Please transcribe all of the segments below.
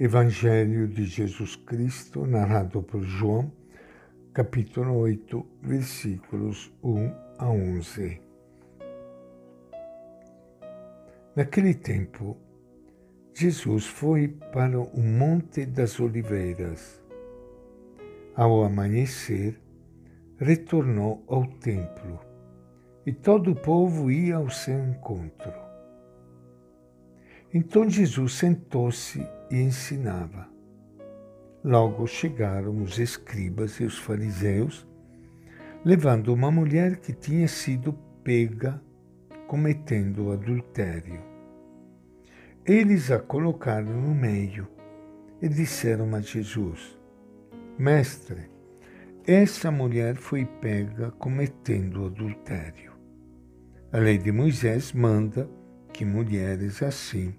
Evangelho de Jesus Cristo, narrado por João, capítulo 8, versículos 1 a 11. Naquele tempo, Jesus foi para o Monte das Oliveiras. Ao amanhecer, retornou ao templo e todo o povo ia ao seu encontro. Então Jesus sentou-se e ensinava. Logo chegaram os escribas e os fariseus, levando uma mulher que tinha sido pega cometendo adultério. Eles a colocaram no meio e disseram a Jesus: Mestre, essa mulher foi pega cometendo adultério. A lei de Moisés manda que mulheres assim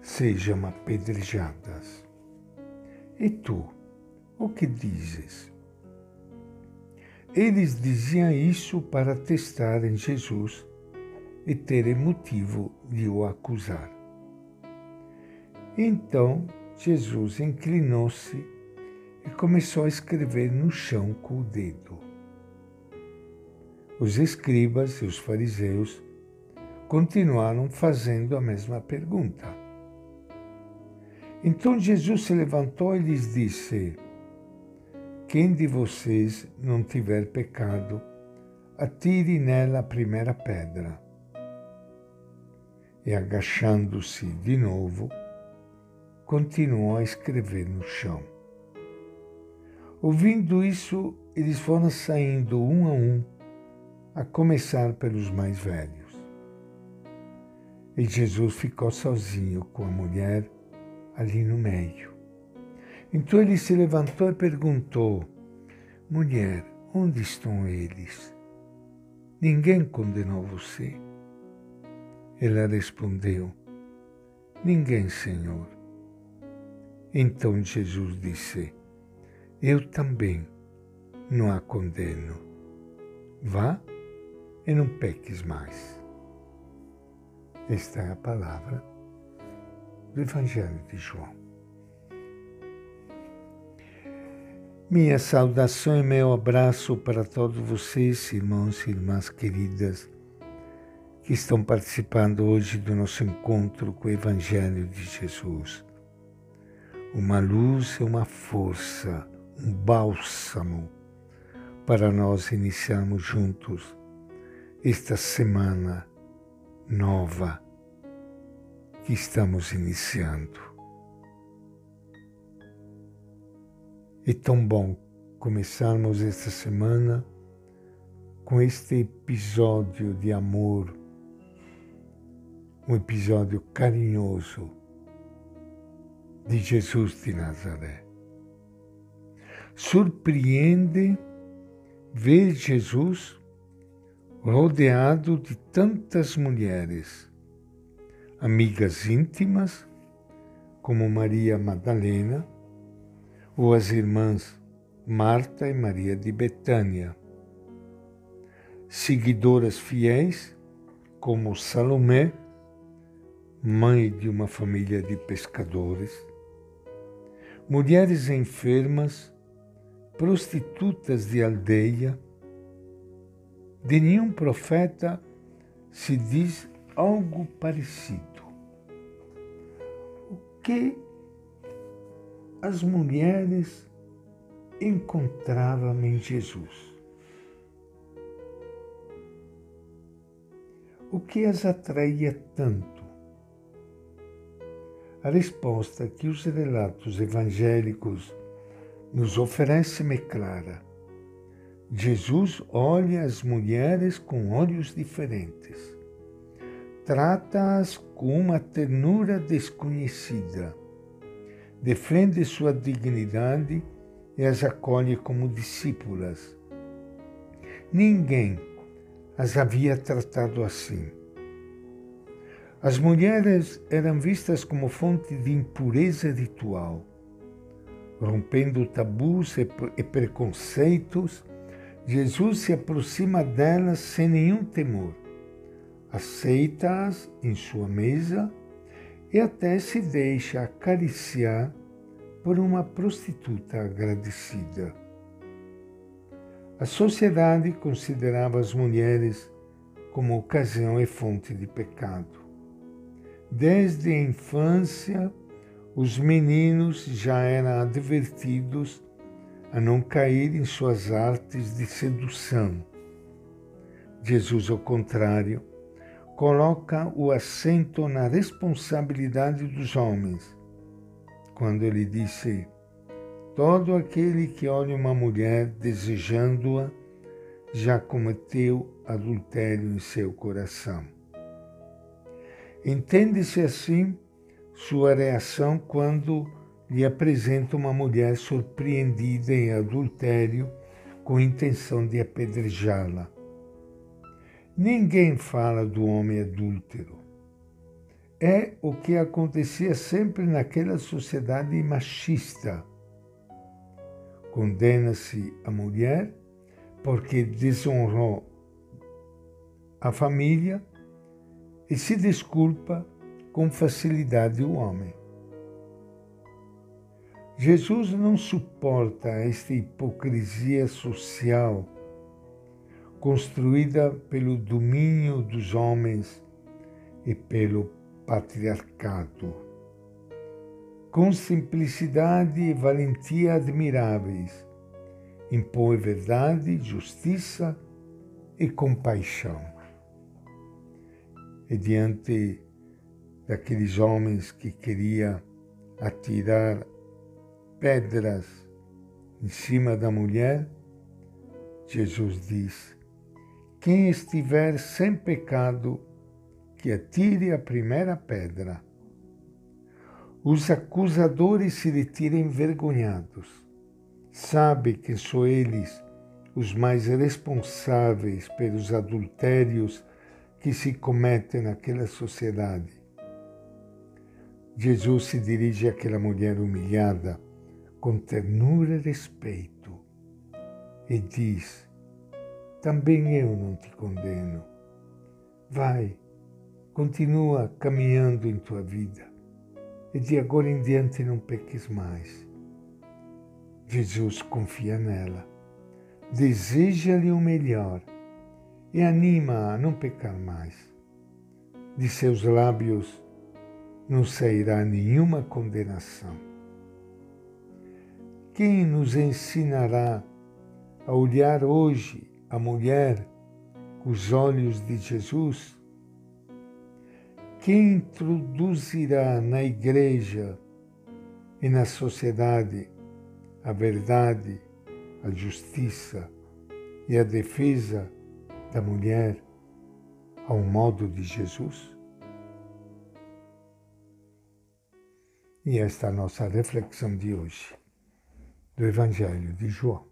sejam apedrejadas. E tu, o que dizes? Eles diziam isso para testarem Jesus e terem motivo de o acusar. Então Jesus inclinou-se e começou a escrever no chão com o dedo. Os escribas e os fariseus continuaram fazendo a mesma pergunta. Então Jesus se levantou e lhes disse: Quem de vocês não tiver pecado, atire nela a primeira pedra. E agachando-se de novo, continuou a escrever no chão. Ouvindo isso, eles foram saindo um a um, a começar pelos mais velhos. E Jesus ficou sozinho com a mulher ali no meio. Então ele se levantou e perguntou: Mulher, onde estão eles? Ninguém condenou você? Ela respondeu: Ninguém, Senhor. Então Jesus disse: Eu também não a condeno. Vá e não peques mais. Esta é a palavra do Evangelho de João. Minha saudação e meu abraço para todos vocês, irmãos e irmãs queridas, que estão participando hoje do nosso encontro com o Evangelho de Jesus. Uma luz e uma força, um bálsamo para nós iniciarmos juntos esta semana nova que estamos iniciando. É tão bom começarmos esta semana com este episódio de amor, um episódio carinhoso de Jesus de Nazaré. Surpreende ver Jesus rodeado de tantas mulheres amigas íntimas, como Maria Madalena, ou as irmãs Marta e Maria de Betânia, seguidoras fiéis, como Salomé, mãe de uma família de pescadores, mulheres enfermas, prostitutas de aldeia, de nenhum profeta se diz algo parecido. O que as mulheres encontravam em Jesus? O que as atraía tanto? A resposta que os relatos evangélicos nos oferecem é clara. Jesus olha as mulheres com olhos diferentes trata-as com uma ternura desconhecida, defende sua dignidade e as acolhe como discípulas. Ninguém as havia tratado assim. As mulheres eram vistas como fonte de impureza ritual. Rompendo tabus e preconceitos, Jesus se aproxima delas sem nenhum temor aceita-as em sua mesa e até se deixa acariciar por uma prostituta agradecida. A sociedade considerava as mulheres como ocasião e fonte de pecado. Desde a infância, os meninos já eram advertidos a não cair em suas artes de sedução. Jesus, ao contrário, coloca o acento na responsabilidade dos homens, quando ele disse: Todo aquele que olha uma mulher desejando-a já cometeu adultério em seu coração. Entende-se assim sua reação quando lhe apresenta uma mulher surpreendida em adultério com intenção de apedrejá-la. Ninguém fala do homem adúltero. É o que acontecia sempre naquela sociedade machista. Condena-se a mulher porque desonrou a família e se desculpa com facilidade o homem. Jesus não suporta esta hipocrisia social construída pelo domínio dos homens e pelo patriarcado. Com simplicidade e valentia admiráveis, impõe verdade, justiça e compaixão. E diante daqueles homens que queria atirar pedras em cima da mulher, Jesus diz: quem estiver sem pecado, que atire a primeira pedra. Os acusadores se retirem envergonhados. Sabe que são eles os mais responsáveis pelos adultérios que se cometem naquela sociedade. Jesus se dirige àquela mulher humilhada com ternura e respeito e diz: também eu não te condeno. Vai, continua caminhando em tua vida e de agora em diante não peques mais. Jesus confia nela, deseja-lhe o melhor e anima a não pecar mais. De seus lábios não sairá nenhuma condenação. Quem nos ensinará a olhar hoje a mulher com os olhos de Jesus? Quem introduzirá na igreja e na sociedade a verdade, a justiça e a defesa da mulher ao modo de Jesus? E esta é a nossa reflexão de hoje do Evangelho de João.